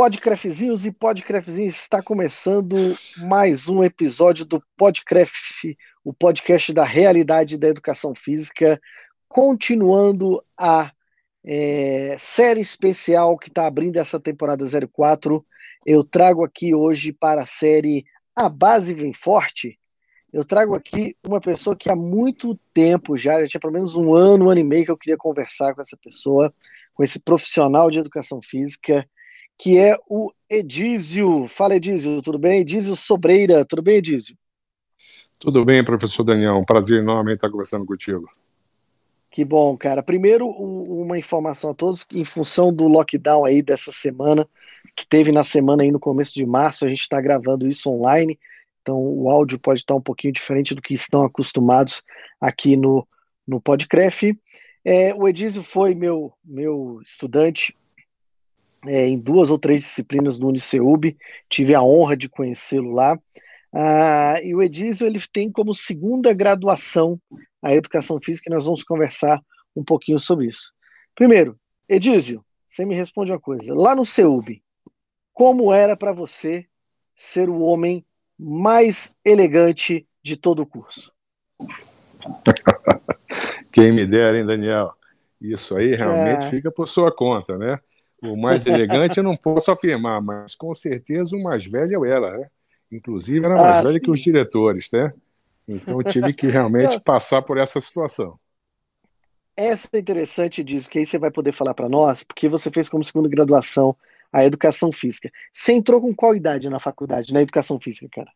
Podcraftzinhos e Podcraftzinhos está começando mais um episódio do Podcraft, o podcast da realidade da educação física, continuando a é, série especial que está abrindo essa temporada 04. Eu trago aqui hoje para a série A Base Vem Forte. Eu trago aqui uma pessoa que há muito tempo já, já tinha pelo menos um ano, um ano e meio que eu queria conversar com essa pessoa, com esse profissional de educação física que é o Edísio. Fala, Edísio, tudo bem? Edísio Sobreira, tudo bem, Edísio? Tudo bem, professor Daniel. Um prazer enorme estar conversando contigo. Que bom, cara. Primeiro, uma informação a todos, em função do lockdown aí dessa semana, que teve na semana aí no começo de março, a gente está gravando isso online, então o áudio pode estar um pouquinho diferente do que estão acostumados aqui no, no Podcraft. É, o Edísio foi meu, meu estudante é, em duas ou três disciplinas no Uniceub, tive a honra de conhecê-lo lá. Ah, e o Edísio ele tem como segunda graduação a educação física e nós vamos conversar um pouquinho sobre isso. Primeiro, Edísio, você me responde uma coisa. Lá no CEUB, como era para você ser o homem mais elegante de todo o curso? Quem me dera, hein, Daniel? Isso aí realmente é... fica por sua conta, né? O mais elegante eu não posso afirmar, mas com certeza o mais velho eu era, né? Inclusive era mais ah, velho sim. que os diretores, né? Então eu tive que realmente passar por essa situação. Essa é interessante disso, que aí você vai poder falar para nós, porque você fez como segunda graduação a educação física. Você entrou com qual idade na faculdade, na educação física, cara?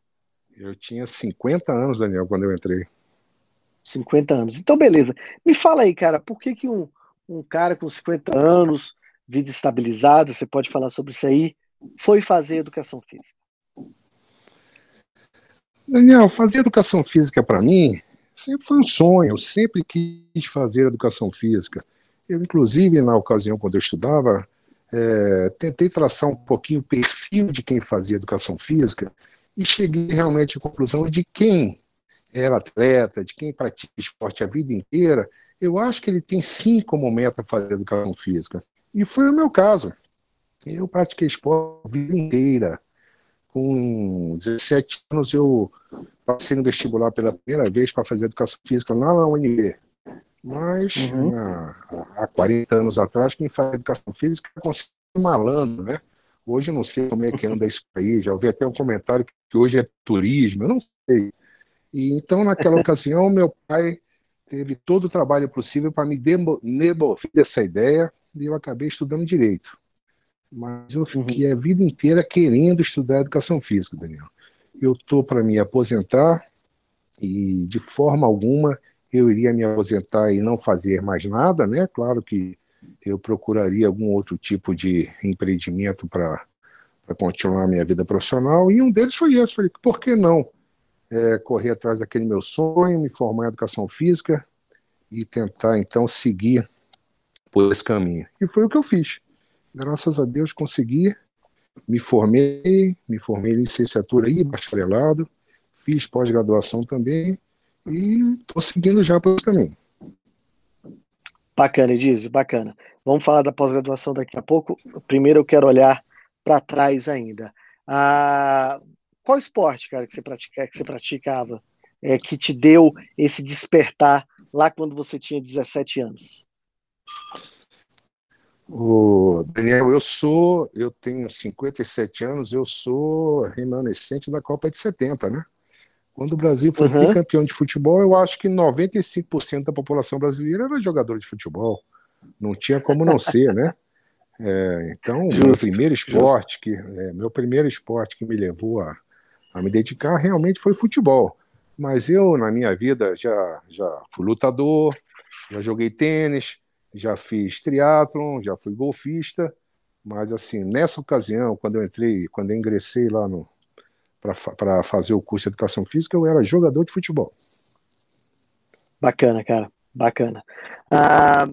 Eu tinha 50 anos, Daniel, quando eu entrei. 50 anos. Então, beleza. Me fala aí, cara, por que, que um, um cara com 50 anos vida estabilizada, você pode falar sobre isso aí, foi fazer educação física? Daniel, fazer educação física para mim sempre foi um sonho, eu sempre quis fazer educação física. Eu, inclusive, na ocasião, quando eu estudava, é, tentei traçar um pouquinho o perfil de quem fazia educação física e cheguei realmente à conclusão de quem era atleta, de quem pratica esporte a vida inteira, eu acho que ele tem sim como meta fazer educação física. E foi o meu caso. Eu pratiquei esporte a vida inteira. Com 17 anos, eu passei no vestibular pela primeira vez para fazer educação física lá na UNB. Mas, uhum. há 40 anos atrás, quem faz educação física é considerado malandro, né? Hoje eu não sei como é que anda isso aí. Já ouvi até um comentário que hoje é turismo, eu não sei. E então, naquela ocasião, meu pai teve todo o trabalho possível para me devolver essa ideia e eu acabei estudando direito. Mas eu fiquei uhum. a vida inteira querendo estudar educação física, Daniel. Eu estou para me aposentar e de forma alguma eu iria me aposentar e não fazer mais nada, né? Claro que eu procuraria algum outro tipo de empreendimento para continuar a minha vida profissional e um deles foi esse. Falei, por que não é, correr atrás daquele meu sonho, me formar em educação física e tentar então seguir por esse caminho. E foi o que eu fiz. Graças a Deus consegui, me formei, me formei em licenciatura e bacharelado, fiz pós-graduação também e estou seguindo já por esse caminho. Bacana, Edizio, bacana. Vamos falar da pós-graduação daqui a pouco. Primeiro eu quero olhar para trás ainda. Ah, qual esporte, cara, que você, pratica, que você praticava, é, que te deu esse despertar lá quando você tinha 17 anos? O Daniel, eu sou, eu tenho 57 anos, eu sou remanescente da Copa de 70, né? Quando o Brasil foi uhum. campeão de futebol, eu acho que 95% da população brasileira era jogador de futebol. Não tinha como não ser, né? É, então, justo, meu primeiro esporte, justo. que, é, meu primeiro esporte que me levou a, a me dedicar realmente foi futebol. Mas eu, na minha vida, já, já fui lutador, já joguei tênis, já fiz triatlon, já fui golfista, mas assim, nessa ocasião, quando eu entrei, quando eu ingressei lá no para fazer o curso de educação física, eu era jogador de futebol. Bacana, cara, bacana. Ah,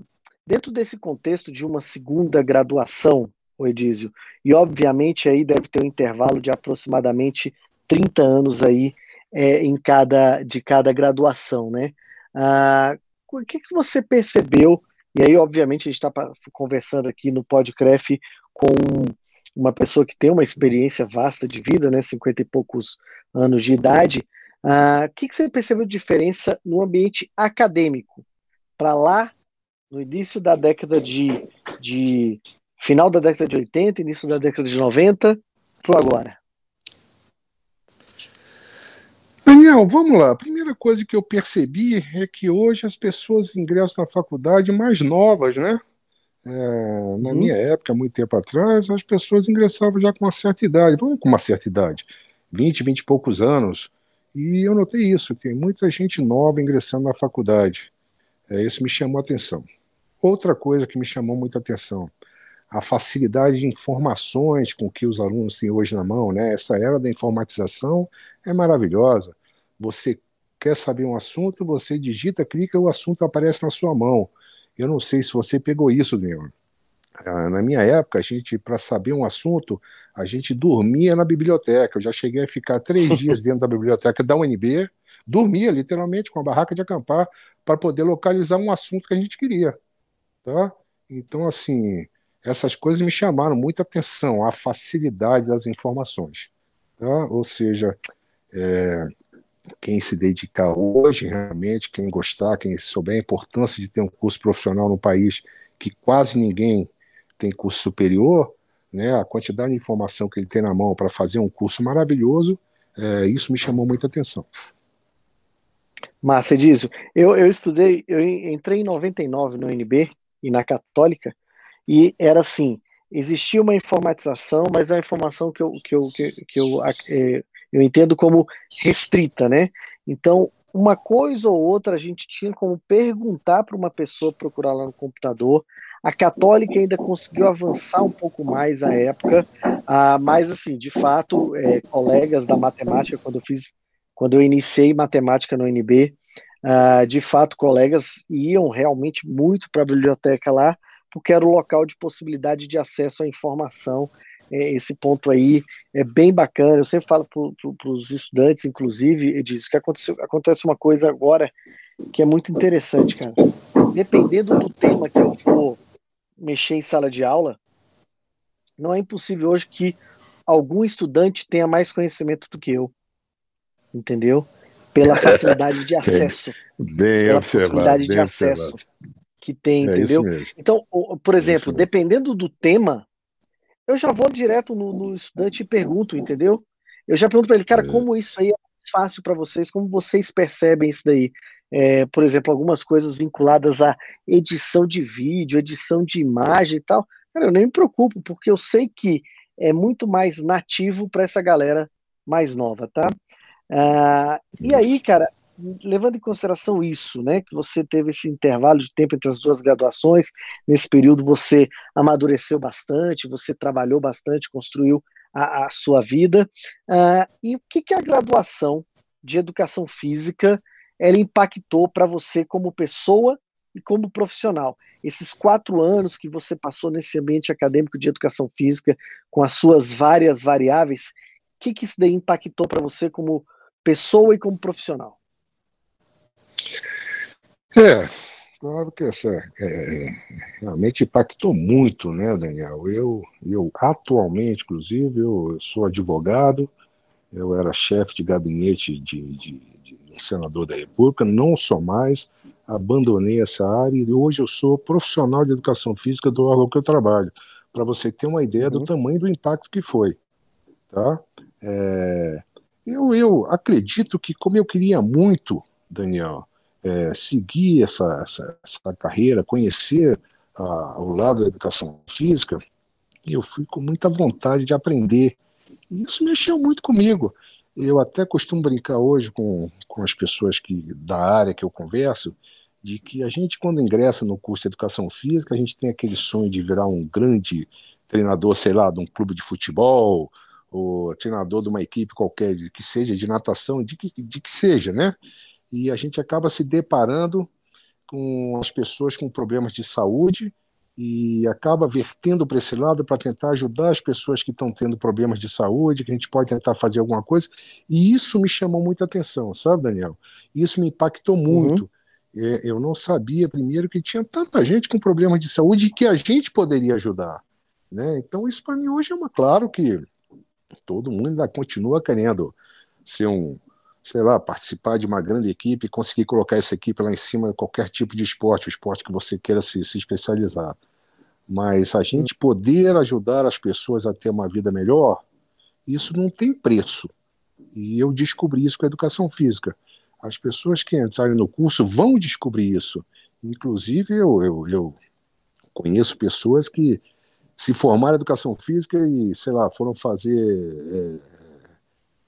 dentro desse contexto de uma segunda graduação, o Edísio, e obviamente aí deve ter um intervalo de aproximadamente 30 anos aí é, em cada de cada graduação, né? Ah, o que, que você percebeu e aí, obviamente, a gente está conversando aqui no Podcraft com uma pessoa que tem uma experiência vasta de vida, né, 50 e poucos anos de idade, ah, o que, que você percebeu de diferença no ambiente acadêmico para lá, no início da década de, de final da década de 80, início da década de 90, para agora? Daniel, vamos lá. A primeira coisa que eu percebi é que hoje as pessoas ingressam na faculdade mais novas, né? É, na uhum. minha época, muito tempo atrás, as pessoas ingressavam já com uma certa idade. Vamos com uma certa idade, 20, 20 e poucos anos. E eu notei isso, tem muita gente nova ingressando na faculdade. É, isso me chamou a atenção. Outra coisa que me chamou muita atenção, a facilidade de informações com que os alunos têm hoje na mão, né? Essa era da informatização é maravilhosa. Você quer saber um assunto, você digita, clica, o assunto aparece na sua mão. Eu não sei se você pegou isso, Leon. Ah, na minha época, a gente, para saber um assunto, a gente dormia na biblioteca. Eu já cheguei a ficar três dias dentro da biblioteca da UNB, dormia literalmente com a barraca de acampar para poder localizar um assunto que a gente queria. Tá? Então, assim, essas coisas me chamaram muita atenção, a facilidade das informações. Tá? Ou seja, é, quem se dedicar hoje, realmente, quem gostar, quem souber a importância de ter um curso profissional no país que quase ninguém tem curso superior, né, a quantidade de informação que ele tem na mão para fazer um curso maravilhoso, é, isso me chamou muita atenção. Massa, Edísio. Eu, eu estudei, eu entrei em 99 no UNB e na Católica, e era assim, existia uma informatização, mas a informação que eu, que eu, que, que eu é, eu entendo como restrita, né? Então, uma coisa ou outra a gente tinha como perguntar para uma pessoa procurar lá no computador. A católica ainda conseguiu avançar um pouco mais à época, ah, mas assim, de fato, é, colegas da matemática, quando eu fiz, quando eu iniciei matemática no UNB, ah, de fato, colegas iam realmente muito para a biblioteca lá, porque era o local de possibilidade de acesso à informação esse ponto aí é bem bacana. Eu sempre falo para os estudantes, inclusive, diz que aconteceu, acontece uma coisa agora que é muito interessante, cara. Dependendo do tema que eu for mexer em sala de aula, não é impossível hoje que algum estudante tenha mais conhecimento do que eu. Entendeu? Pela facilidade de acesso. Bem pela observado. Facilidade bem de acesso observado. que tem, É entendeu? Então, por É exemplo, dependendo do tema, eu já vou direto no, no estudante e pergunto, entendeu? Eu já pergunto para ele, cara, É. como isso aí é mais fácil para vocês? Como vocês percebem isso daí? É, por exemplo, algumas coisas vinculadas à edição de vídeo, edição de imagem e tal. Cara, eu nem me preocupo, porque eu sei que é muito mais nativo para essa galera mais nova, tá? Ah, e aí, cara, levando em consideração isso, né, que você teve esse intervalo de tempo entre as duas graduações, nesse período você amadureceu bastante, você trabalhou bastante, construiu a, a sua vida, ah, e o que, que a graduação de educação física ela impactou para você como pessoa e como profissional? Esses quatro anos que você passou nesse ambiente acadêmico de educação física, com as suas várias variáveis, o que, que isso daí impactou para você como pessoa e como profissional? É, claro que essa é, realmente impactou muito, né, Daniel? Eu, eu atualmente, inclusive, eu sou advogado, eu era chefe de gabinete de, de, de um senador da República, não sou mais, abandonei essa área e hoje eu sou profissional de educação física do órgão que eu trabalho, para você ter uma ideia do Uhum. tamanho do impacto que foi, tá? É, eu, eu acredito que como eu queria muito, Daniel, é, seguir essa, essa, essa carreira, conhecer ah, o lado da educação física, eu fui com muita vontade de aprender. E isso mexeu muito comigo. Eu até costumo brincar hoje com, com as pessoas que, da área que eu converso, de que a gente, quando ingressa no curso de educação física, a gente tem aquele sonho de virar um grande treinador, sei lá, de um clube de futebol, ou treinador de uma equipe qualquer, de que seja de natação, de que, de que seja, né? E a gente acaba se deparando com as pessoas com problemas de saúde e acaba vertendo para esse lado para tentar ajudar as pessoas que estão tendo problemas de saúde, que a gente pode tentar fazer alguma coisa. E isso me chamou muita atenção, sabe, Daniel? Isso me impactou muito. É, eu não sabia, primeiro, que tinha tanta gente com problemas de saúde e que a gente poderia ajudar. Né? Então, isso para mim hoje é uma. Claro que todo mundo ainda continua querendo ser um, sei lá, participar de uma grande equipe e conseguir colocar essa equipe lá em cima de qualquer tipo de esporte, o esporte que você queira se, se especializar. Mas a gente poder ajudar as pessoas a ter uma vida melhor, isso não tem preço. E eu descobri isso com a educação física. As pessoas que entrarem no curso vão descobrir isso. Inclusive, eu, eu, eu conheço pessoas que se formaram em educação física e, sei lá, foram fazer é,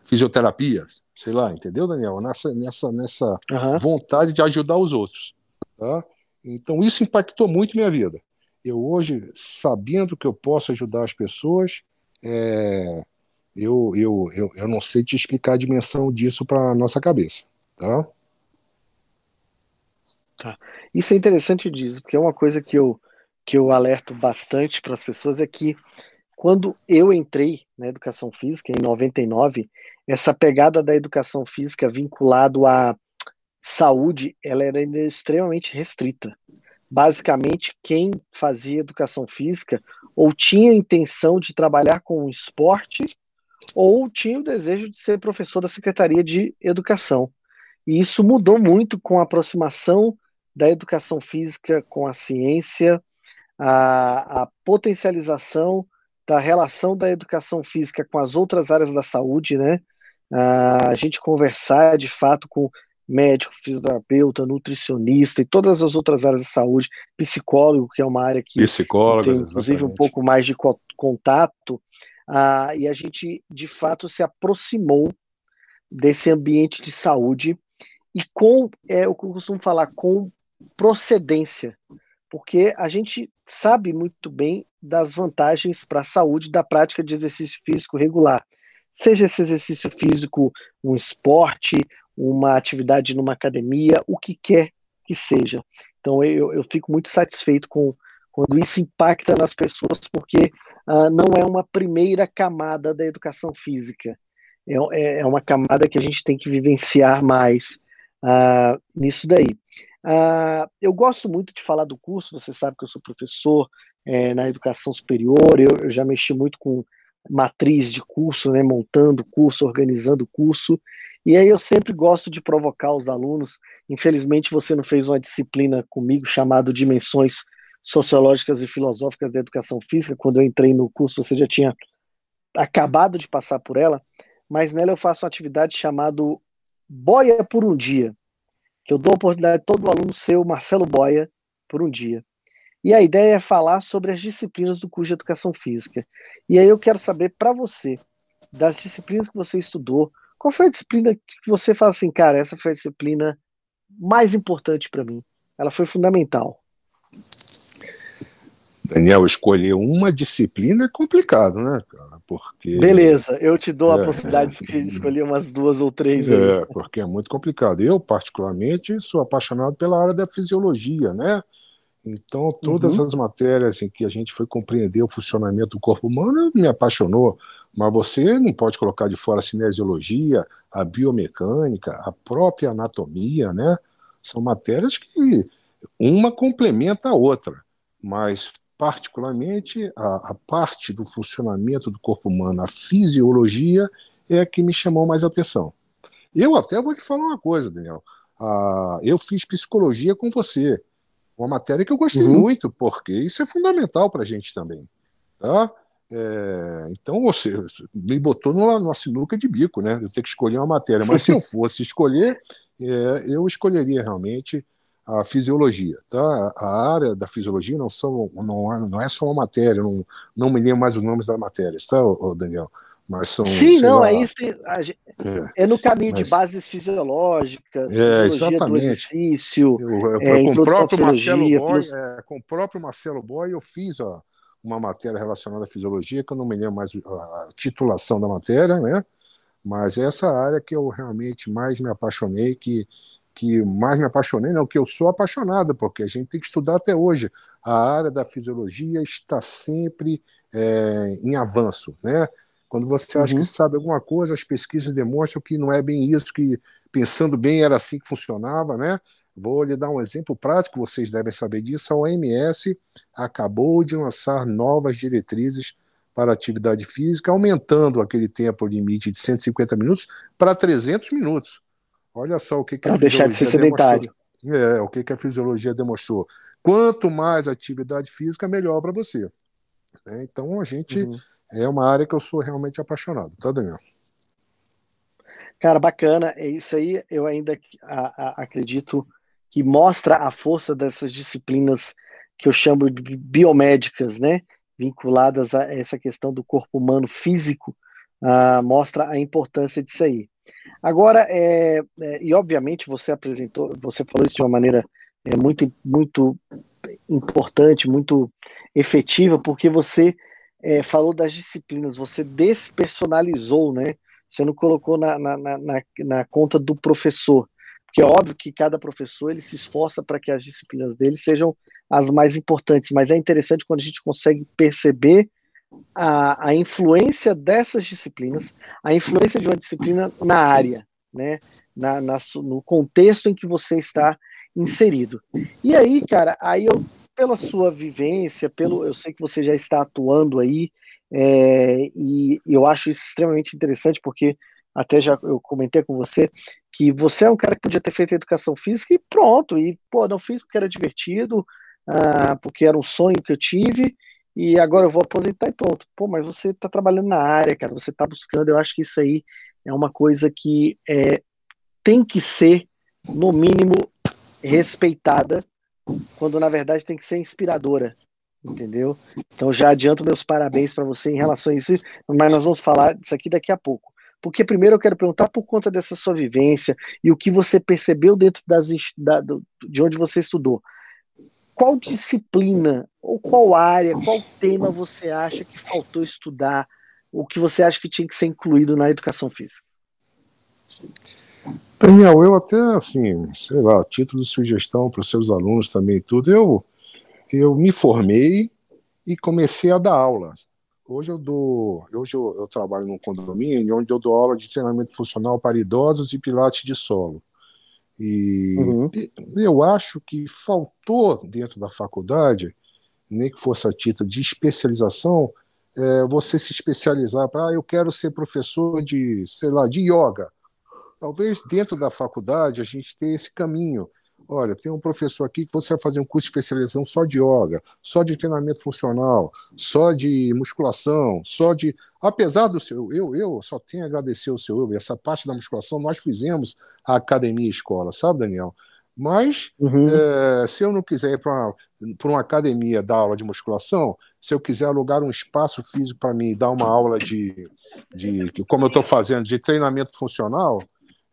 fisioterapia, sei lá, entendeu, Daniel? Nessa, nessa, nessa uhum. vontade de ajudar os outros. Tá? Então, isso impactou muito minha vida. Eu hoje, sabendo que eu posso ajudar as pessoas, é, eu, eu, eu, eu não sei te explicar a dimensão disso para a nossa cabeça. Tá? Tá. Isso é interessante disso, porque é uma coisa que eu, que eu alerto bastante para as pessoas é que quando eu entrei na educação física, em 99, essa pegada da educação física vinculado à saúde, ela era extremamente restrita. Basicamente, quem fazia educação física ou tinha intenção de trabalhar com o esporte ou tinha o desejo de ser professor da Secretaria de Educação. E isso mudou muito com a aproximação da educação física com a ciência, a, a potencialização da relação da educação física com as outras áreas da saúde, né? A gente conversar de fato com médico, fisioterapeuta, nutricionista e todas as outras áreas da saúde, psicólogo, que é uma área que Psicólogo, tem inclusive exatamente. um pouco mais de contato, uh, e a gente de fato se aproximou desse ambiente de saúde e com, é o que eu costumo falar, com procedência, porque a gente sabe muito bem das vantagens para a saúde da prática de exercício físico regular. Seja esse exercício físico um esporte, uma atividade numa academia, o que quer que seja. Então eu, eu fico muito satisfeito com quando isso impacta nas pessoas, porque uh, não é uma primeira camada da educação física. É, é, é uma camada que a gente tem que vivenciar mais uh, nisso daí. Uh, eu gosto muito de falar do curso, você sabe que eu sou professor é, na educação superior, eu, eu, já mexi muito com matriz de curso, né, montando curso, organizando curso, e aí eu sempre gosto de provocar os alunos. Infelizmente você não fez uma disciplina comigo chamada Dimensões Sociológicas e Filosóficas da Educação Física, quando eu entrei no curso você já tinha acabado de passar por ela, mas nela eu faço uma atividade chamada Boia por um Dia, que eu dou a oportunidade a todo aluno ser o Marcelo Boia por um dia. E a ideia é falar sobre as disciplinas do curso de Educação Física. E aí eu quero saber para você, das disciplinas que você estudou, qual foi a disciplina que você fala assim, cara, essa foi a disciplina mais importante para mim? Ela foi fundamental. Daniel, escolher uma disciplina é complicado, né, cara? Porque. Beleza, eu te dou a é, possibilidade é, de escolher umas duas ou três. É, aí. porque é muito complicado. Eu, particularmente, sou apaixonado pela área da fisiologia, né? Então, todas uhum. as matérias em que a gente foi compreender o funcionamento do corpo humano me apaixonou. Mas você não pode colocar de fora a cinesiologia, a biomecânica, a própria anatomia, né? São matérias que uma complementa a outra. Mas, particularmente, a, a parte do funcionamento do corpo humano, a fisiologia, é a que me chamou mais atenção. Eu até vou te falar uma coisa, Daniel. Ah, eu fiz psicologia com você. Uma matéria que eu gostei uhum. muito, porque isso é fundamental para a gente também. Tá? É, então, você me botou numa, numa, sinuca de bico, né? Eu tenho que escolher uma matéria. Mas se eu fosse escolher, é, eu escolheria realmente a fisiologia. Tá? A área da fisiologia não, são, não, não é só uma matéria, não, não me lembro mais os nomes das matérias, tá, Daniel? Mas são, Sim, não, lá, é isso. Gente, é, é, no caminho mas, de bases fisiológicas, é, exatamente. do exercício, eu, eu, é, com, o próprio Marcelo Boy, é, com o próprio Marcelo Boy, eu fiz ó, uma matéria relacionada à fisiologia, que eu não me lembro mais a titulação da matéria, né? Mas essa área que eu realmente mais me apaixonei, que, que mais me apaixonei, não, que eu sou apaixonado, porque a gente tem que estudar até hoje. A área da fisiologia está sempre é, em avanço, né? Quando você acha uhum. que sabe alguma coisa, as pesquisas demonstram que não é bem isso, que pensando bem era assim que funcionava, né? Vou lhe dar um exemplo prático, vocês devem saber disso. A OMS acabou de lançar novas diretrizes para atividade física, aumentando aquele tempo limite de 150 minutos para 300 minutos. Olha só o que, que a deixar de ser sedentário. É, o que, que a fisiologia demonstrou. Quanto mais atividade física, melhor para você. É, então, a gente uhum. é uma área que eu sou realmente apaixonado, tá, Daniel? Cara, bacana. É isso aí. Eu ainda a, a, acredito que mostra a força dessas disciplinas que eu chamo de biomédicas, né? Vinculadas a essa questão do corpo humano físico, uh, mostra a importância disso aí. Agora, é, é, e obviamente você apresentou, você falou isso de uma maneira é, muito, muito importante, muito efetiva, porque você é, falou das disciplinas, você despersonalizou, né? Você não colocou na, na, na, na conta do professor. Porque é óbvio que cada professor ele se esforça para que as disciplinas dele sejam as mais importantes, mas é interessante quando a gente consegue perceber a, a influência dessas disciplinas, a influência de uma disciplina na área, né? Na, na, no contexto em que você está inserido. E aí, cara, aí eu, pela sua vivência, pelo, eu sei que você já está atuando aí é, e eu acho isso extremamente interessante, porque até já eu comentei com você que você é um cara que podia ter feito educação física e pronto, e pô, não fiz porque era divertido, ah, porque era um sonho que eu tive, e agora eu vou aposentar e pronto. Pô, mas você está trabalhando na área, cara, você está buscando, eu acho que isso aí é uma coisa que é, tem que ser, no mínimo, respeitada, quando na verdade tem que ser inspiradora entendeu? Então já adianto meus parabéns para você em relação a isso, mas nós vamos falar disso aqui daqui a pouco. Porque primeiro eu quero perguntar por conta dessa sua vivência e o que você percebeu dentro das, da, de onde você estudou. Qual disciplina, ou qual área, qual tema você acha que faltou estudar, o que você acha que tinha que ser incluído na educação física? Daniel, eu até, assim, sei lá, título de sugestão para os seus alunos também tudo, eu eu me formei e comecei a dar aula. Hoje eu dou, hoje eu, eu, trabalho num condomínio onde eu dou aula de treinamento funcional para idosos e pilates de solo. E uhum. eu acho que faltou dentro da faculdade, nem que fosse a título de especialização, é, você se especializar para, ah, eu quero ser professor de, sei lá, de yoga. Talvez dentro da faculdade a gente tenha esse caminho Olha, tem um professor aqui que você vai fazer um curso de especialização só de yoga, só de treinamento funcional, só de musculação, só de. Apesar do seu. Eu, eu só tenho a agradecer ao seu essa parte da musculação nós fizemos a academia escola, sabe, Daniel? Mas uhum. é, se eu não quiser ir para uma, uma academia dar aula de musculação, se eu quiser alugar um espaço físico para mim dar uma aula de, de como eu estou fazendo, de treinamento funcional,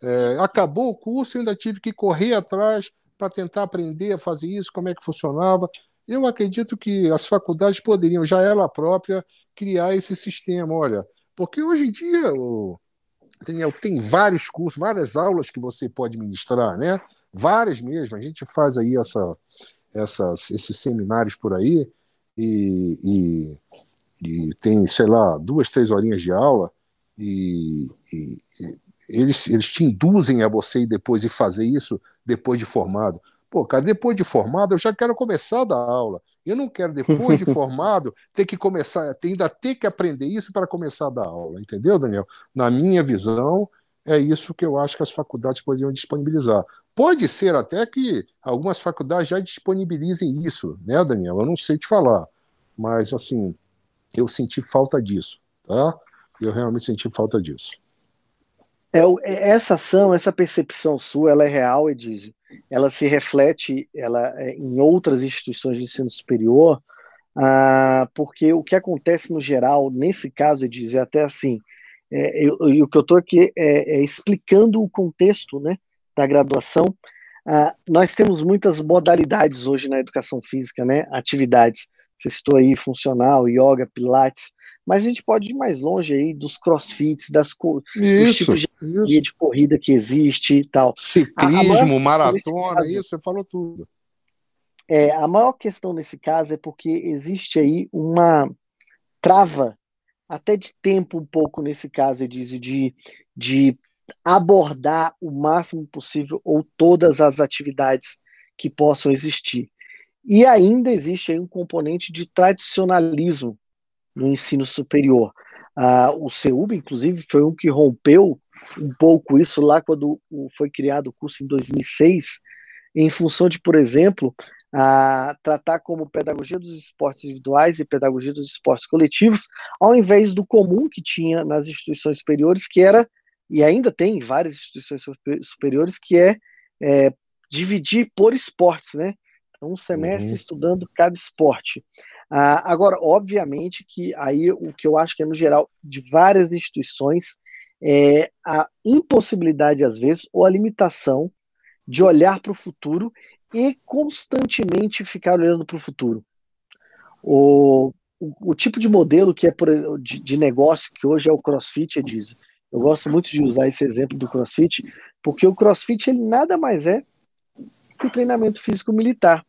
é, acabou o curso, ainda tive que correr atrás para tentar aprender a fazer isso, como é que funcionava. Eu acredito que as faculdades poderiam, já ela própria, criar esse sistema. Olha, porque hoje em dia, o, Daniel, tem vários cursos, várias aulas que você pode ministrar, né? Várias mesmo. A gente faz aí essa, essas, esses seminários por aí e, e, e, tem, sei lá, duas, três horinhas de aula e, e eles, eles te induzem a você ir depois e fazer isso depois de formado. Pô, cara, depois de formado eu já quero começar a dar aula. Eu não quero, depois de formado, ter que começar, ainda ter que aprender isso para começar a dar aula, entendeu, Daniel? Na minha visão, é isso que eu acho que as faculdades poderiam disponibilizar. Pode ser até que algumas faculdades já disponibilizem isso, né, Daniel? Eu não sei te falar, mas assim, eu senti falta disso, tá? Eu realmente senti falta disso. É, é, essa ação, essa percepção sua, ela é real, Edísio. Ela se reflete ela, é, em outras instituições de ensino superior, ah, porque o que acontece no geral, nesse caso, Edísio, é até assim, é, eu, eu, o que eu estou aqui é, é, explicando o contexto né, da graduação. Ah, nós temos muitas modalidades hoje na educação física, né, atividades. Você citou aí funcional, yoga, pilates, mas a gente pode ir mais longe aí dos crossfits, das dos tipos de, isso. de corrida que existe e tal. Ciclismo, a, a maratona, caso, isso, você falou tudo. É, a maior questão nesse caso é porque existe aí uma trava, até de tempo um pouco nesse caso, eu disse, de, de abordar o máximo possível ou todas as atividades que possam existir. E ainda existe aí um componente de tradicionalismo no ensino superior. Ah, o CEUB, inclusive, foi um que rompeu um pouco isso lá quando foi criado o curso em 2006, em função de, por exemplo, a tratar como pedagogia dos esportes individuais e pedagogia dos esportes coletivos, ao invés do comum que tinha nas instituições superiores, que era, e ainda tem em várias instituições superiores, que é, é dividir por esportes, né? Então, um semestre uhum. estudando cada esporte. Ah, agora, obviamente que aí o que eu acho que é no geral de várias instituições é a impossibilidade, às vezes, ou a limitação de olhar para o futuro e constantemente ficar olhando para o futuro. O, o, tipo de modelo que é por, de, de, negócio que hoje é o CrossFit, é diz. Eu gosto muito de usar esse exemplo do CrossFit, porque o CrossFit ele nada mais é que o treinamento físico militar.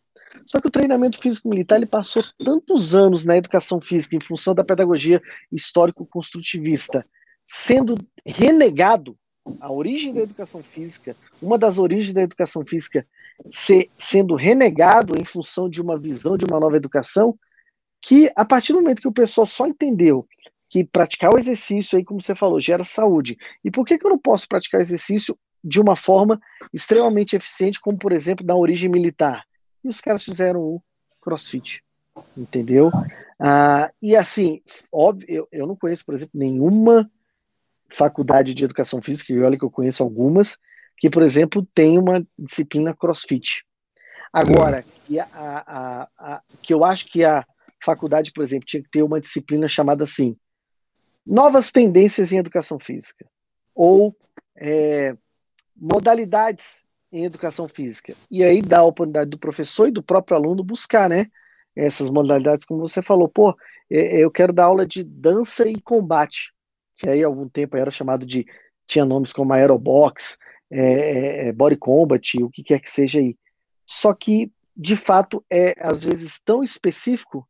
Só que o treinamento físico militar ele passou tantos anos na educação física em função da pedagogia histórico-construtivista, sendo renegado a origem da educação física, uma das origens da educação física ser, sendo renegado em função de uma visão de uma nova educação, que a partir do momento que o pessoal só entendeu que praticar o exercício aí, como você falou, gera saúde. E por que, que eu não posso praticar exercício de uma forma extremamente eficiente, como por exemplo na origem militar? E os caras fizeram o CrossFit, entendeu? Ah, e assim, óbvio, eu, eu não conheço, por exemplo, nenhuma faculdade de educação física, e olha que eu conheço algumas, que, por exemplo, tem uma disciplina crossfit. Agora, que, a, a, a, que eu acho que a faculdade, por exemplo, tinha que ter uma disciplina chamada assim: Novas Tendências em Educação Física, ou é, Modalidades em Educação Física. E aí dá a oportunidade do professor e do próprio aluno buscar, né? Essas modalidades, como você falou, pô, é, eu quero dar aula de dança e combate que aí algum tempo era chamado de, tinha nomes como Aerobox, é, é, é, Body Combat, o que quer que seja aí. Só que, de fato, é às vezes tão específico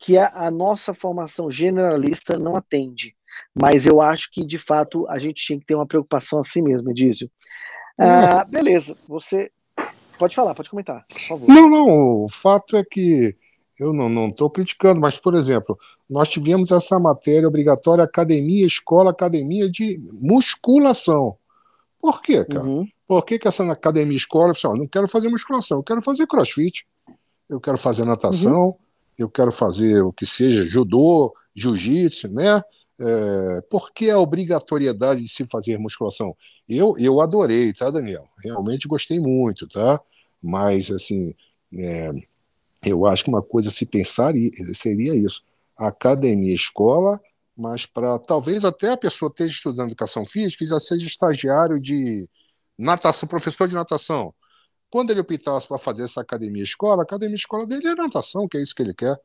que a, a nossa formação generalista não atende. Mas eu acho que, de fato, a gente tinha que ter uma preocupação assim mesmo, Edísio. Ah, beleza, você pode falar, pode comentar, por favor. Não, não, o fato é que eu não estou criticando, mas, por exemplo, nós tivemos essa matéria obrigatória academia, escola, academia de musculação. Por quê, cara? Uhum. Por que, que essa academia escola, pessoal, não quero fazer musculação, eu quero fazer crossfit, eu quero fazer natação, uhum. eu quero fazer o que seja, judô, jiu-jitsu, né? É, por que a obrigatoriedade de se fazer musculação? Eu, eu adorei, tá, Daniel? Realmente gostei muito, tá? Mas, assim, é, eu acho que uma coisa se pensar seria isso: academia, escola, mas para talvez até a pessoa esteja estudando educação física e já seja estagiário de natação, professor de natação. Quando ele optasse para fazer essa academia escola, a academia escola dele é natação, que é isso que ele quer.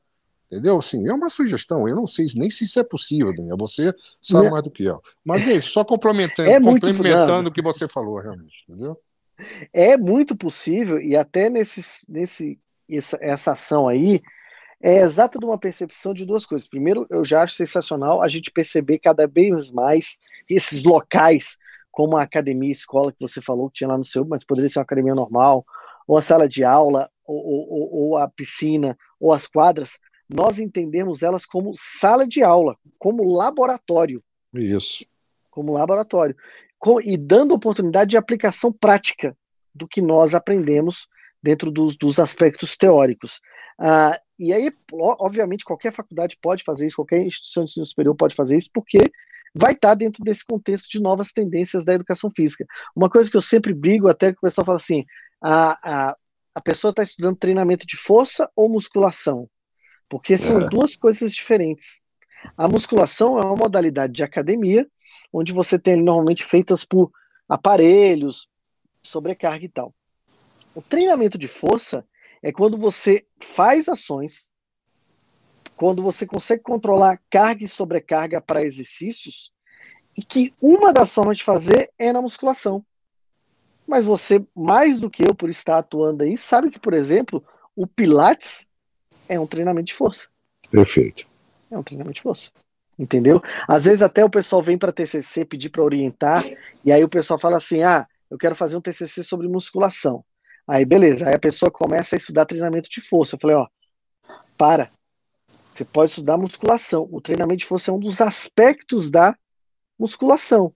Entendeu? Sim, é uma sugestão. Eu não sei nem se isso é possível, Daniel. Você sabe é. mais do que eu. Mas é isso, só complementando, é complementando o que você falou, realmente. Entendeu? É muito possível, e até nesse, nesse essa, essa ação aí é exata de uma percepção de duas coisas. Primeiro, eu já acho sensacional a gente perceber cada vez mais esses locais, como a academia, escola que você falou que tinha lá no seu, mas poderia ser uma academia normal, ou a sala de aula, ou, ou, ou a piscina, ou as quadras, nós entendemos elas como sala de aula, como laboratório. Isso. Como laboratório. Com, e dando oportunidade de aplicação prática do que nós aprendemos dentro dos, dos aspectos teóricos. Ah, e aí, obviamente, qualquer faculdade pode fazer isso, qualquer instituição de ensino superior pode fazer isso, porque vai estar dentro desse contexto de novas tendências da educação física. Uma coisa que eu sempre brigo, até que o pessoal fala assim: a, a, a pessoa está estudando treinamento de força ou musculação? Porque são é. duas coisas diferentes. A musculação é uma modalidade de academia, onde você tem normalmente feitas por aparelhos, sobrecarga e tal. O treinamento de força é quando você faz ações, quando você consegue controlar carga e sobrecarga para exercícios, e que uma das formas de fazer é na musculação. Mas você, mais do que eu, por estar atuando aí, sabe que, por exemplo, o Pilates é um treinamento de força. Perfeito. É um treinamento de força. Entendeu? Às vezes até o pessoal vem para TCC pedir para orientar, e aí o pessoal fala assim: ah, eu quero fazer um TCC sobre musculação. Aí beleza, aí a pessoa começa a estudar treinamento de força. Eu falei: ó, para. Você pode estudar musculação. O treinamento de força é um dos aspectos da musculação.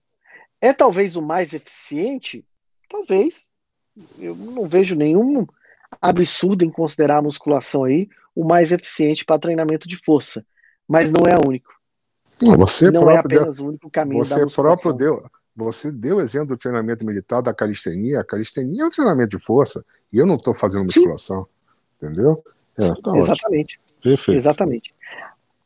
É talvez o mais eficiente? Talvez. Eu não vejo nenhum absurdo em considerar a musculação aí o mais eficiente para treinamento de força, mas não é o único. Você não é apenas deu, o único caminho você próprio deu, você deu exemplo do treinamento militar da calistenia. A calistenia é um treinamento de força e eu não estou fazendo musculação, Sim. entendeu? É, tá Exatamente. Ótimo. Perfeito. Exatamente.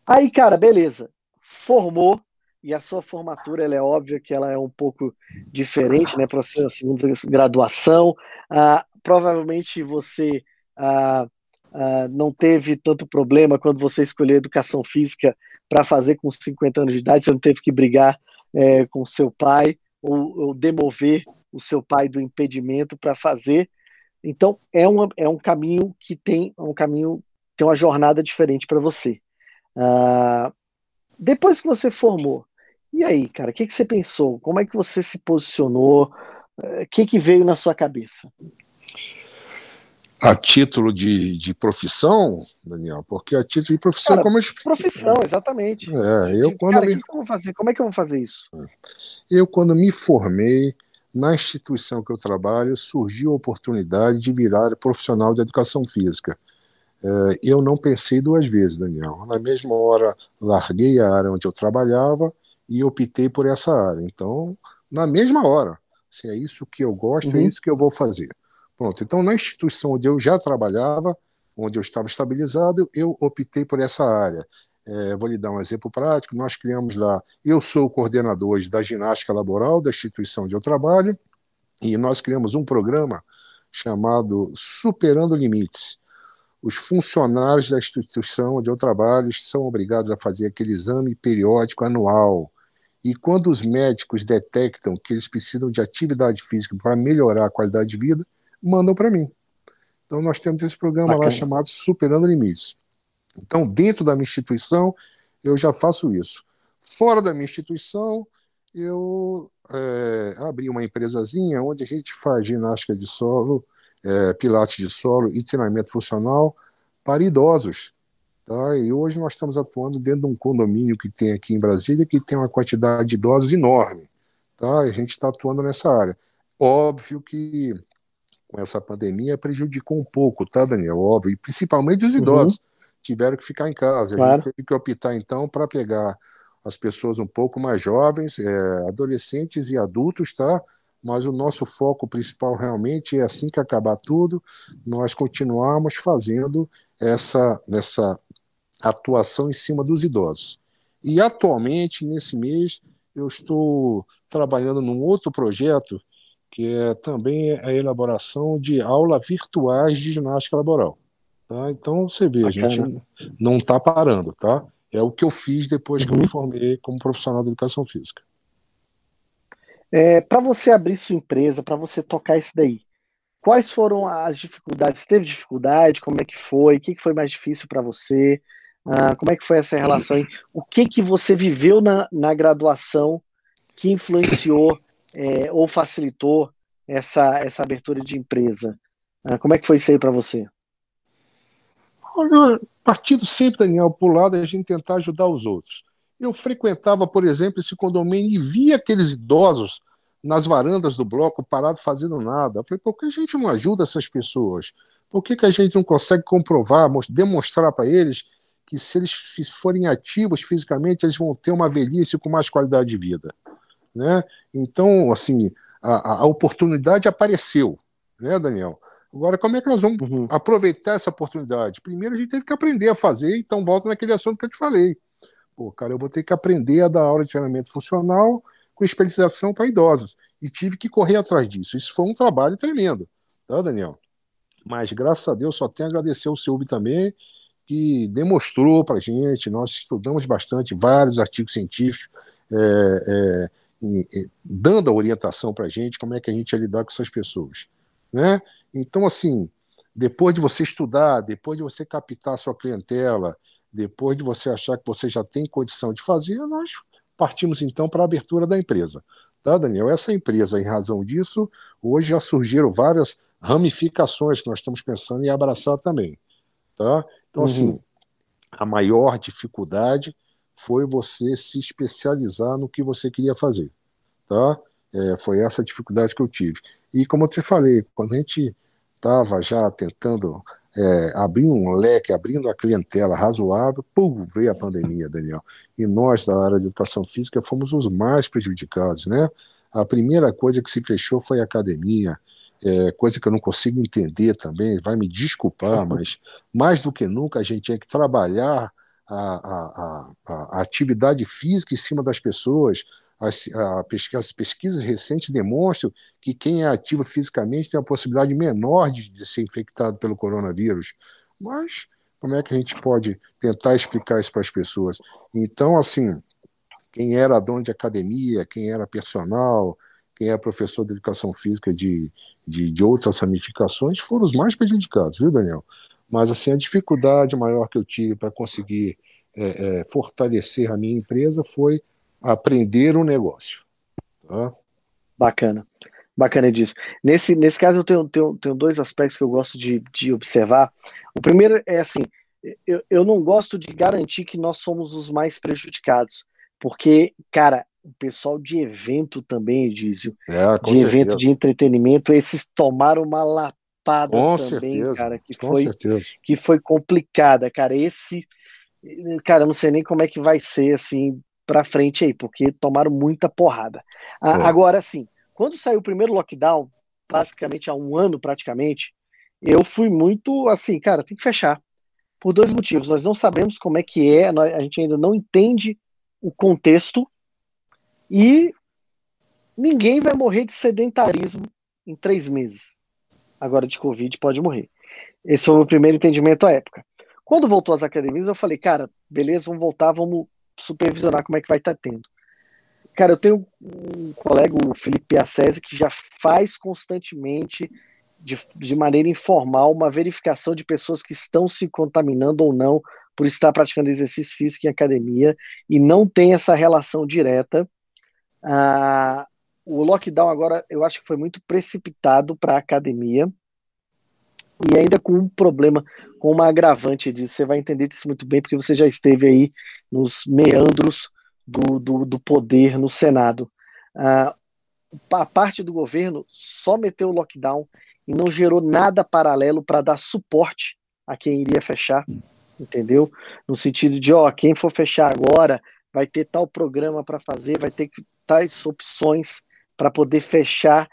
Aí, cara, beleza. Formou e a sua formatura, ela é óbvia que ela é um pouco diferente, né, para a segunda graduação. Ah, provavelmente você ah, ah, não teve tanto problema quando você escolheu educação física para fazer com 50 anos de idade, você não teve que brigar é, com seu pai ou, ou, demover o seu pai do impedimento para fazer. Então é, uma, é um caminho que tem um caminho tem uma jornada diferente para você. Uh, depois que você formou, e aí, cara, o que, que você pensou? Como é que você se posicionou? O que, que veio na sua cabeça? A título de, de profissão, Daniel, porque a título de profissão Cara, como eu... profissão, exatamente. É, eu quando Cara, me... que eu vou fazer? Como é que eu vou fazer isso? Eu quando me formei na instituição que eu trabalho, surgiu a oportunidade de virar profissional de educação física. É, eu não pensei duas vezes, Daniel. Na mesma hora, larguei a área onde eu trabalhava e optei por essa área. Então, na mesma hora, se é isso que eu gosto, é uhum. é isso que eu vou fazer. Pronto. Então, na instituição onde eu já trabalhava, onde eu estava estabilizado, eu optei por essa área. É, vou lhe dar um exemplo prático. Nós criamos lá, eu sou o coordenador da ginástica laboral da instituição onde eu trabalho, e nós criamos um programa chamado Superando Limites. Os funcionários da instituição onde eu trabalho são obrigados a fazer aquele exame periódico anual. E quando os médicos detectam que eles precisam de atividade física para melhorar a qualidade de vida, mandam para mim. Então nós temos esse programa Bacana. lá chamado Superando Limites. Então, dentro da minha instituição, eu já faço isso. Fora da minha instituição, eu é, abri uma empresazinha onde a gente faz ginástica de solo, é, pilates de solo e treinamento funcional para idosos. Tá? E hoje nós estamos atuando dentro de um condomínio que tem aqui em Brasília, que tem uma quantidade de idosos enorme. Tá? A gente está atuando nessa área. Óbvio que com essa pandemia prejudicou um pouco, tá, Daniel? Óbvio, e principalmente os uhum. idosos uhum. tiveram que ficar em casa. Claro. A gente teve que optar, então, para pegar as pessoas um pouco mais jovens, é, adolescentes e adultos, tá? Mas o nosso foco principal realmente é assim que acabar tudo, nós continuamos fazendo essa, essa atuação em cima dos idosos. E atualmente, nesse mês, eu estou trabalhando num outro projeto que é também a elaboração de aulas virtuais de ginástica laboral. Tá? Então, você vê, Bacana. a gente não está parando, tá? É o que eu fiz depois uhum. que eu me uhum. formei como profissional de educação física. É, para você abrir sua empresa, para você tocar isso daí, quais foram as dificuldades? Você teve dificuldade? Como é que foi? O que, que foi mais difícil para você? Ah, como é que foi essa relação? O que, que você viveu na, na graduação que influenciou é, ou facilitou essa, essa abertura de empresa? Ah, como é que foi isso aí para você? Olha, partido sempre, Daniel, por lado a gente tentar ajudar os outros. Eu frequentava, por exemplo, esse condomínio e via aqueles idosos nas varandas do bloco parados fazendo nada. Eu falei, por que a gente não ajuda essas pessoas? Por que, que a gente não consegue comprovar, demonstrar para eles que se eles forem ativos fisicamente, eles vão ter uma velhice com mais qualidade de vida? Né? Então, assim, a, a oportunidade apareceu, né, Daniel? Agora, como é que nós vamos uhum. aproveitar essa oportunidade? Primeiro, a gente teve que aprender a fazer, então volta naquele assunto que eu te falei. Pô, cara, eu vou ter que aprender a dar aula de treinamento funcional com especialização para idosos. E tive que correr atrás disso. Isso foi um trabalho tremendo, tá, Daniel? Mas, graças a Deus, só tenho a agradecer ao SEUB também, que demonstrou para gente, nós estudamos bastante vários artigos científicos, é, é, dando a orientação para a gente como é que a gente ia lidar com essas pessoas. Né? Então, assim, depois de você estudar, depois de você captar a sua clientela, Depois de você achar que você já tem condição de fazer, nós partimos então para a abertura da empresa. Tá, Daniel? Essa empresa, em razão disso, hoje já surgiram várias ramificações que nós estamos pensando em abraçar também. Tá? Então, assim, uhum. assim, a maior dificuldade foi você se especializar no que você queria fazer. Tá? É, foi essa dificuldade que eu tive. E como eu te falei, quando a gente estava já tentando é, abrir um leque, abrindo a clientela razoável, pum, veio a pandemia, Daniel. E nós, da área de educação física, fomos os mais prejudicados, né? A primeira coisa que se fechou foi a academia, é, coisa que eu não consigo entender também, vai me desculpar, mas mais do que nunca a gente tinha que trabalhar a, a, a, atividade física em cima das pessoas, as, as, pesquisas recentes demonstram que quem é ativo fisicamente tem a possibilidade menor de, de, ser infectado pelo coronavírus. Mas como é que a gente pode tentar explicar isso para as pessoas? Então, assim, quem era dono de academia, quem era personal, quem é professor de educação física de, de, de outras ramificações foram os mais prejudicados, viu, Daniel? Mas, assim, a dificuldade maior que eu tive para conseguir é, é, fortalecer a minha empresa foi aprender um negócio. Tá? Bacana. Bacana disso. Nesse, nesse caso, eu tenho, tenho, tenho dois aspectos que eu gosto de, de observar. O primeiro é assim: eu, eu não gosto de garantir que nós somos os mais prejudicados, porque, cara, o pessoal de evento também, Dízio, é, de certeza. evento de entretenimento, esses tomaram uma lapada com também, certeza. cara, que foi, que foi complicada, cara. Esse, cara, não sei nem como é que vai ser, assim, para frente aí, porque tomaram muita porrada. É. Agora, assim, quando saiu o primeiro lockdown, basicamente há um ano praticamente, eu fui muito assim, cara, tem que fechar. Por dois motivos. Nós não sabemos como é que é, a gente ainda não entende o contexto e ninguém vai morrer de sedentarismo em três meses. Agora de Covid pode morrer. Esse foi o meu primeiro entendimento à época. Quando voltou às academias, eu falei, cara, beleza, vamos voltar, vamos supervisionar como é que vai estar tá tendo. Cara, eu tenho um colega, o Felipe Piacese, que já faz constantemente, de, de maneira informal, uma verificação de pessoas que estão se contaminando ou não por estar praticando exercício físico em academia e não tem essa relação direta. Ah, o lockdown agora eu acho que foi muito precipitado para a academia e ainda com um problema, com uma agravante disso. Você vai entender isso muito bem, porque você já esteve aí nos meandros do, do, do poder no Senado. Ah, a parte do governo só meteu o lockdown e não gerou nada paralelo para dar suporte a quem iria fechar, entendeu? No sentido de, ó, quem for fechar agora vai ter tal programa para fazer, vai ter tais opções para poder fechar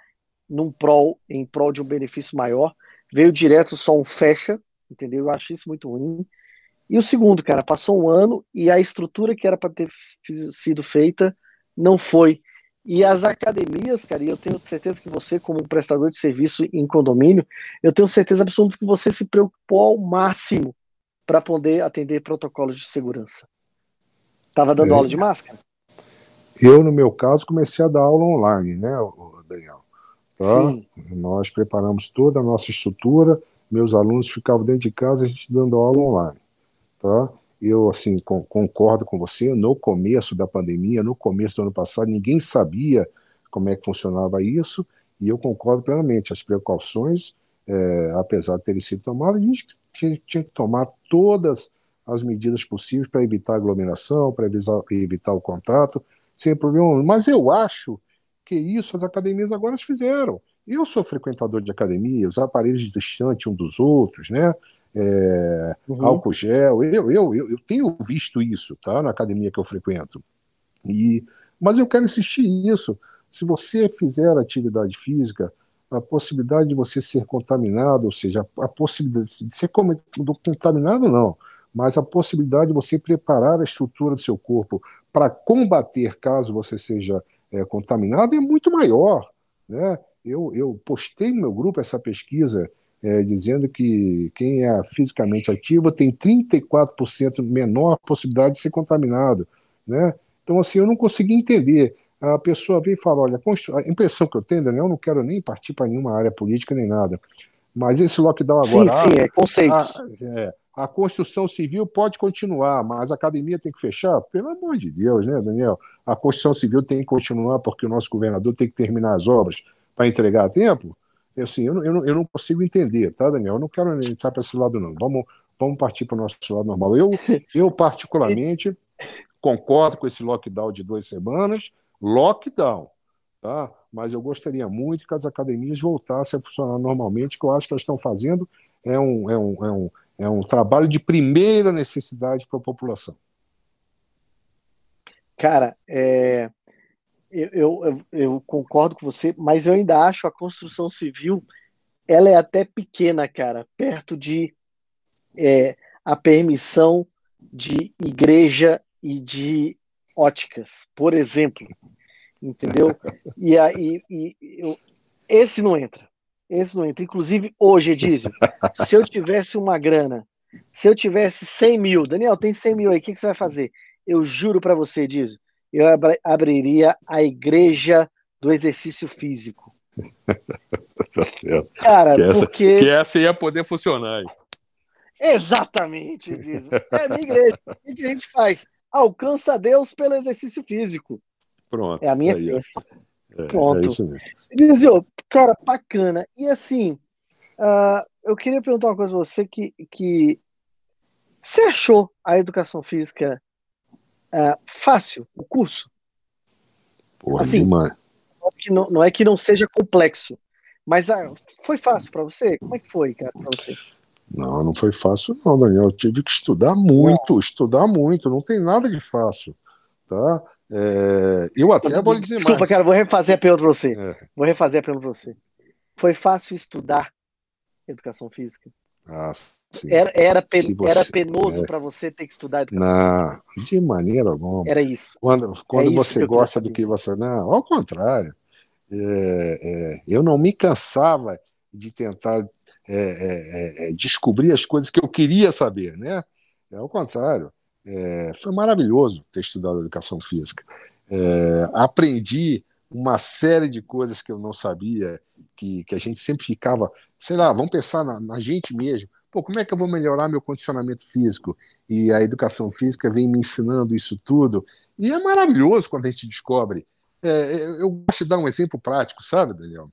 num prol, em prol de um benefício maior veio direto só um fecha, entendeu? Eu acho isso muito ruim. E o segundo, cara, passou um ano e a estrutura que era para ter sido feita não foi. E as academias, cara, e eu tenho certeza que você, como prestador de serviço em condomínio, eu tenho certeza absoluta que você se preocupou ao máximo para poder atender protocolos de segurança. Estava dando é. aula de máscara? Eu, no meu caso, comecei a dar aula online, né, Daniel? Tá? Nós preparamos toda a nossa estrutura, meus alunos ficavam dentro de casa, a gente dando aula online. Tá? Eu, assim, com, concordo com você, no começo da pandemia, no começo do ano passado, ninguém sabia como é que funcionava isso, e eu concordo plenamente. As precauções, é, apesar de terem sido tomadas, a gente tinha, tinha que tomar todas as medidas possíveis para evitar aglomeração, para evitar, evitar o contato, sem problema. Mas eu acho que isso as academias agora fizeram. Eu sou frequentador de academia, os aparelhos distantes um dos outros, né? É, uhum. Álcool gel, eu, eu, eu, eu, tenho visto isso, tá? Na academia que eu frequento. E, mas eu quero insistir nisso. Se você fizer atividade física, a possibilidade de você ser contaminado, ou seja, a possibilidade de ser contaminado, não, mas a possibilidade de você preparar a estrutura do seu corpo para combater caso você seja é, contaminado é muito maior. Né? Eu, eu postei no meu grupo essa pesquisa é, dizendo que quem é fisicamente ativo tem 34% menor possibilidade de ser contaminado. Né? Então, assim, eu não consegui entender. A pessoa vem e fala: olha, a impressão que eu tenho, Daniel, eu não quero nem partir para nenhuma área política nem nada, mas esse lockdown agora. Sim, sim, é conceito. Ah, é, a construção civil pode continuar, mas a academia tem que fechar? Pelo amor de Deus, né, Daniel? A construção civil tem que continuar porque o nosso governador tem que terminar as obras para entregar a tempo? Assim, eu, eu, eu não consigo entender, tá, Daniel? Eu não quero entrar para esse lado, não. Vamos, vamos partir para o nosso lado normal. Eu, eu particularmente, concordo com esse lockdown de duas semanas. Lockdown, tá? Mas eu gostaria muito que as academias voltassem a funcionar normalmente, que eu acho que elas estão fazendo é um, é um, é um, é um trabalho de primeira necessidade para a população. Cara, é, eu, eu, eu, concordo com você, mas eu ainda acho a construção civil ela é até pequena, cara, perto de é, a permissão de igreja e de óticas, por exemplo, entendeu? E aí, e, eu, esse não entra, esse não entra. Inclusive hoje, Edísio, se eu tivesse uma grana, se eu tivesse 100 mil, Daniel, tem 100 mil aí, o que, que você vai fazer? Eu juro para você, Edísio, eu abriria a igreja do exercício físico. Cara, que essa, porque... que essa ia poder funcionar. Exatamente, diz. É a minha igreja. O que a gente faz? Alcança Deus pelo exercício físico. Pronto. É a minha crença. É, Pronto. É isso mesmo. Dizio, cara, bacana. E assim, uh, eu queria perguntar uma coisa a você que, que você achou a educação física uh, fácil, o curso? Porra, assim, demais. Não, não é que não seja complexo, mas uh, foi fácil para você? Como é que foi, cara, para você? Não, não foi fácil, não, Daniel. Eu tive que estudar muito, não. estudar muito. Não tem nada de fácil, tá? É, eu até vou dizer Desculpa, mais. cara, vou refazer a pergunta para você. É. Vou refazer a pergunta para você. Foi fácil estudar educação física? Ah, era, era, pen, você, era penoso é... para você ter que estudar educação não, física? de maneira alguma. Era isso. Quando, quando é você gosta do que você. Não, ao contrário. É, é, eu não me cansava de tentar descobrir as coisas que eu queria saber, né? É ao contrário. Foi maravilhoso ter estudado educação física. aprendi uma série de coisas que eu não sabia, que, que a gente sempre ficava, sei lá, vamos pensar na, na gente mesmo pô, como é que eu vou melhorar meu condicionamento físico? E a educação física vem me ensinando isso tudo. E é maravilhoso quando a gente descobre. É, eu gosto de dar um exemplo prático, sabe, Daniel?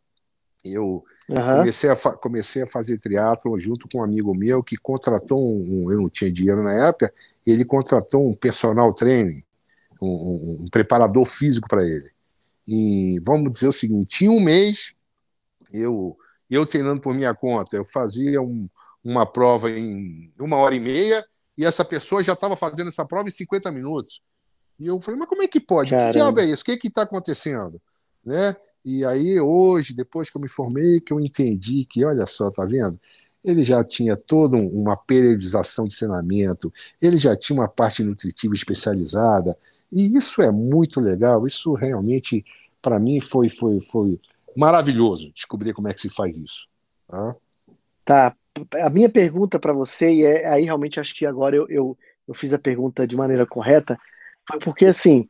Eu uhum. comecei, a comecei a fazer triatlo junto com um amigo meu que contratou um, um, Eu não tinha dinheiro na época, ele contratou um personal training, um, um, preparador físico para ele. E vamos dizer o seguinte: em um mês, eu, eu treinando por minha conta, eu fazia um, uma prova em uma hora e meia e essa pessoa já estava fazendo essa prova em 50 minutos. E eu falei, mas como é que pode? Caramba. Que diabo é isso? O que está acontecendo? Né? E aí, hoje, depois que eu me formei, que eu entendi que, olha só, tá vendo? Ele já tinha toda uma periodização de treinamento, ele já tinha uma parte nutritiva especializada, e isso é muito legal, isso realmente, para mim, foi, foi, foi maravilhoso descobrir como é que se faz isso. Tá? Tá, a minha pergunta para você, e é, aí realmente acho que agora eu, eu, eu, fiz a pergunta de maneira correta, foi porque, assim,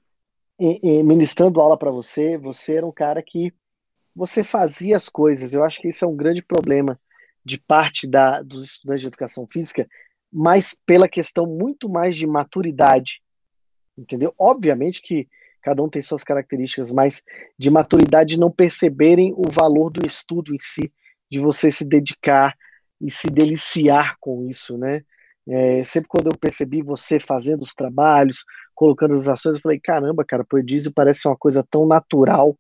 em, em, ministrando aula para você, você era um cara que você fazia as coisas. Eu acho que isso é um grande problema de parte da, dos estudantes de educação física, mas pela questão muito mais de maturidade, entendeu? Obviamente que cada um tem suas características, mas de maturidade de não perceberem o valor do estudo em si, de você se dedicar, e se deliciar com isso, né? É, sempre quando eu percebi você fazendo os trabalhos, colocando as ações, eu falei, caramba, cara, poedísio parece uma coisa tão natural,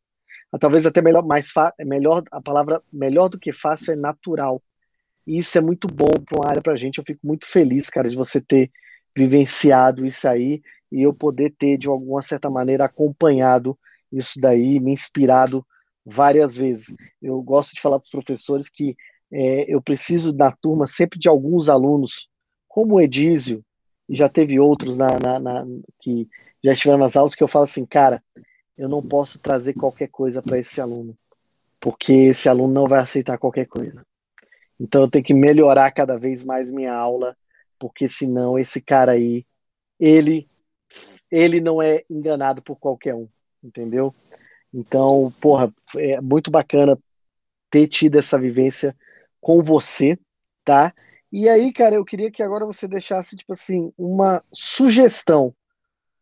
ah, talvez até melhor, mais melhor a palavra melhor do que fácil é natural. E isso é muito bom para uma área para a gente. Eu fico muito feliz, cara, de você ter vivenciado isso aí e eu poder ter de alguma certa maneira acompanhado isso daí, me inspirado várias vezes. Eu gosto de falar para os professores que é, eu preciso da turma sempre de alguns alunos, como o Edísio, e já teve outros na, na, na, que já estiveram nas aulas, que eu falo assim, cara, eu não posso trazer qualquer coisa para esse aluno, porque esse aluno não vai aceitar qualquer coisa. Então eu tenho que melhorar cada vez mais minha aula, porque senão esse cara aí, ele, ele não é enganado por qualquer um, entendeu? Então, porra, é muito bacana ter tido essa vivência com você, tá? E aí, cara, eu queria que agora você deixasse, tipo assim, uma sugestão,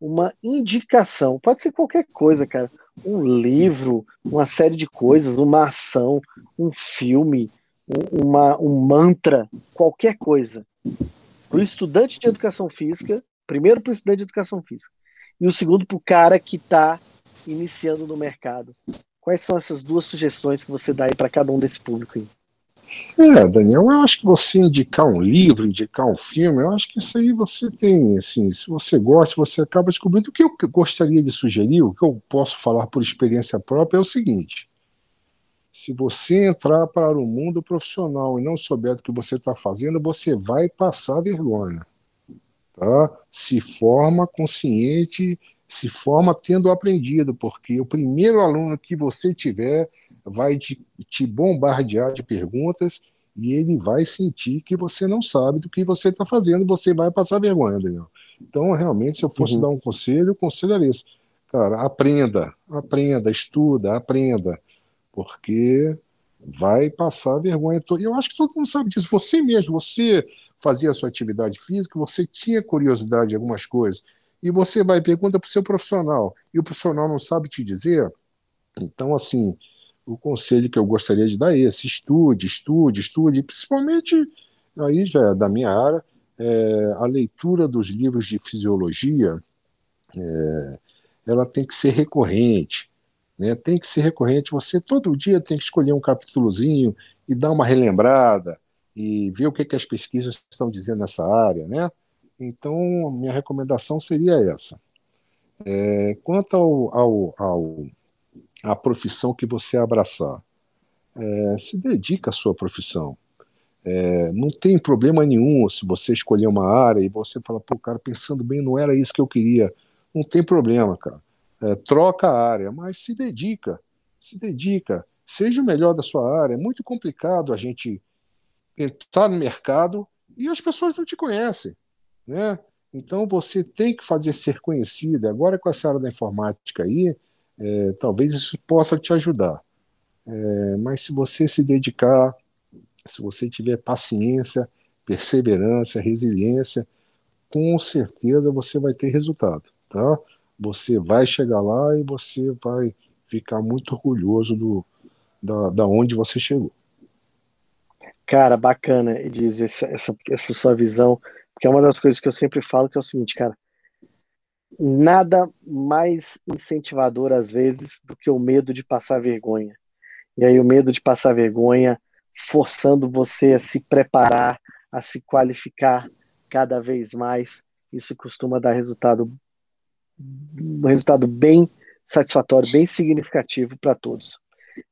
uma indicação. Pode ser qualquer coisa, cara. Um livro, uma série de coisas, uma ação, um filme, uma, um mantra, qualquer coisa. Para o estudante de educação física, primeiro para o estudante de educação física, e o segundo para o cara que está iniciando no mercado. Quais são essas duas sugestões que você dá aí para cada um desse público aí? É, Daniel, eu acho que você indicar um livro, indicar um filme, eu acho que isso aí você tem, assim, se você gosta, você acaba descobrindo. O que eu gostaria de sugerir, o que eu posso falar por experiência própria é o seguinte: se você entrar para o mundo profissional e não souber do que você está fazendo, você vai passar vergonha. Tá? Se forma consciente, se forma tendo aprendido, porque o primeiro aluno que você tiver vai te, te bombardear de perguntas e ele vai sentir que você não sabe do que você está fazendo, você vai passar vergonha, Daniel. Então, realmente, se eu fosse uhum. dar um conselho, o conselho era esse. Cara, aprenda, aprenda, estuda, aprenda, porque vai passar vergonha. E eu acho que todo mundo sabe disso. Você mesmo, você fazia a sua atividade física, você tinha curiosidade de algumas coisas, e você vai e pergunta para o seu profissional, e o profissional não sabe te dizer. Então, assim, o conselho que eu gostaria de dar é esse: estude, estude, estude, principalmente aí já é da minha área, é, a leitura dos livros de fisiologia, é, ela tem que ser recorrente, né? Tem que ser recorrente. Você todo dia tem que escolher um capítulozinho e dar uma relembrada e ver o que, que as pesquisas estão dizendo nessa área, né? Então, minha recomendação seria essa. É, quanto ao, ao, ao a profissão que você abraçar. É, se dedica à sua profissão. É, não tem problema nenhum se você escolher uma área e você fala, pô, cara, pensando bem, não era isso que eu queria. Não tem problema, cara. É, troca a área, mas se dedica. Se dedica. Seja o melhor da sua área. É muito complicado a gente entrar no mercado e as pessoas não te conhecem, né? Então você tem que fazer ser conhecido. Agora com essa área da informática aí, é, talvez isso possa te ajudar. É, mas se você se dedicar, se você tiver paciência, perseverança, resiliência, com certeza você vai ter resultado, tá? Você vai chegar lá e você vai ficar muito orgulhoso do, da, da onde você chegou. Cara, bacana, diz essa, essa, essa sua visão, porque é uma das coisas que eu sempre falo que é o seguinte, cara, nada mais incentivador às vezes do que o medo de passar vergonha. E aí o medo de passar vergonha forçando você a se preparar, a se qualificar cada vez mais. Isso costuma dar resultado um resultado bem satisfatório, bem significativo para todos.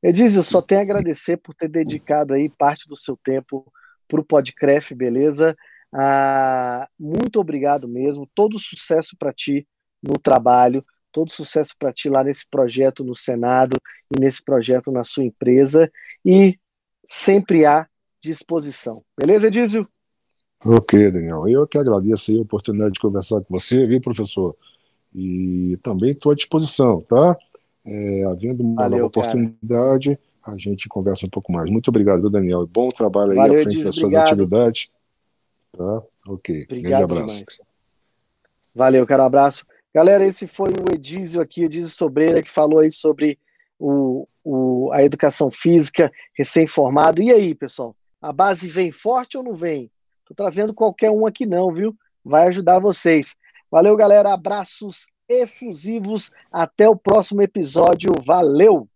Edizio, só tenho a agradecer por ter dedicado aí parte do seu tempo para o Podcraft, beleza? Ah, muito obrigado mesmo, todo sucesso para ti no trabalho. Todo sucesso para ti lá nesse projeto no Senado e nesse projeto na sua empresa. E sempre há disposição. Beleza, Edísio? Ok, Daniel. Eu que agradeço a oportunidade de conversar com você, viu, professor? E também estou à disposição, tá? É, havendo uma Valeu, nova oportunidade, cara. a gente conversa um pouco mais. Muito obrigado, Daniel. Bom trabalho aí Valeu, à frente das suas atividades. Tá? Ok. Obrigado Grande abraço. Demais. Valeu, cara. Um abraço. Galera, esse foi o Edísio aqui, Edísio Sobreira, que falou aí sobre o, o, a educação física, recém-formado. E aí, pessoal? A base vem forte ou não vem? Tô trazendo qualquer um aqui não, viu? Vai ajudar vocês. Valeu, galera. Abraços efusivos. Até o próximo episódio. Valeu!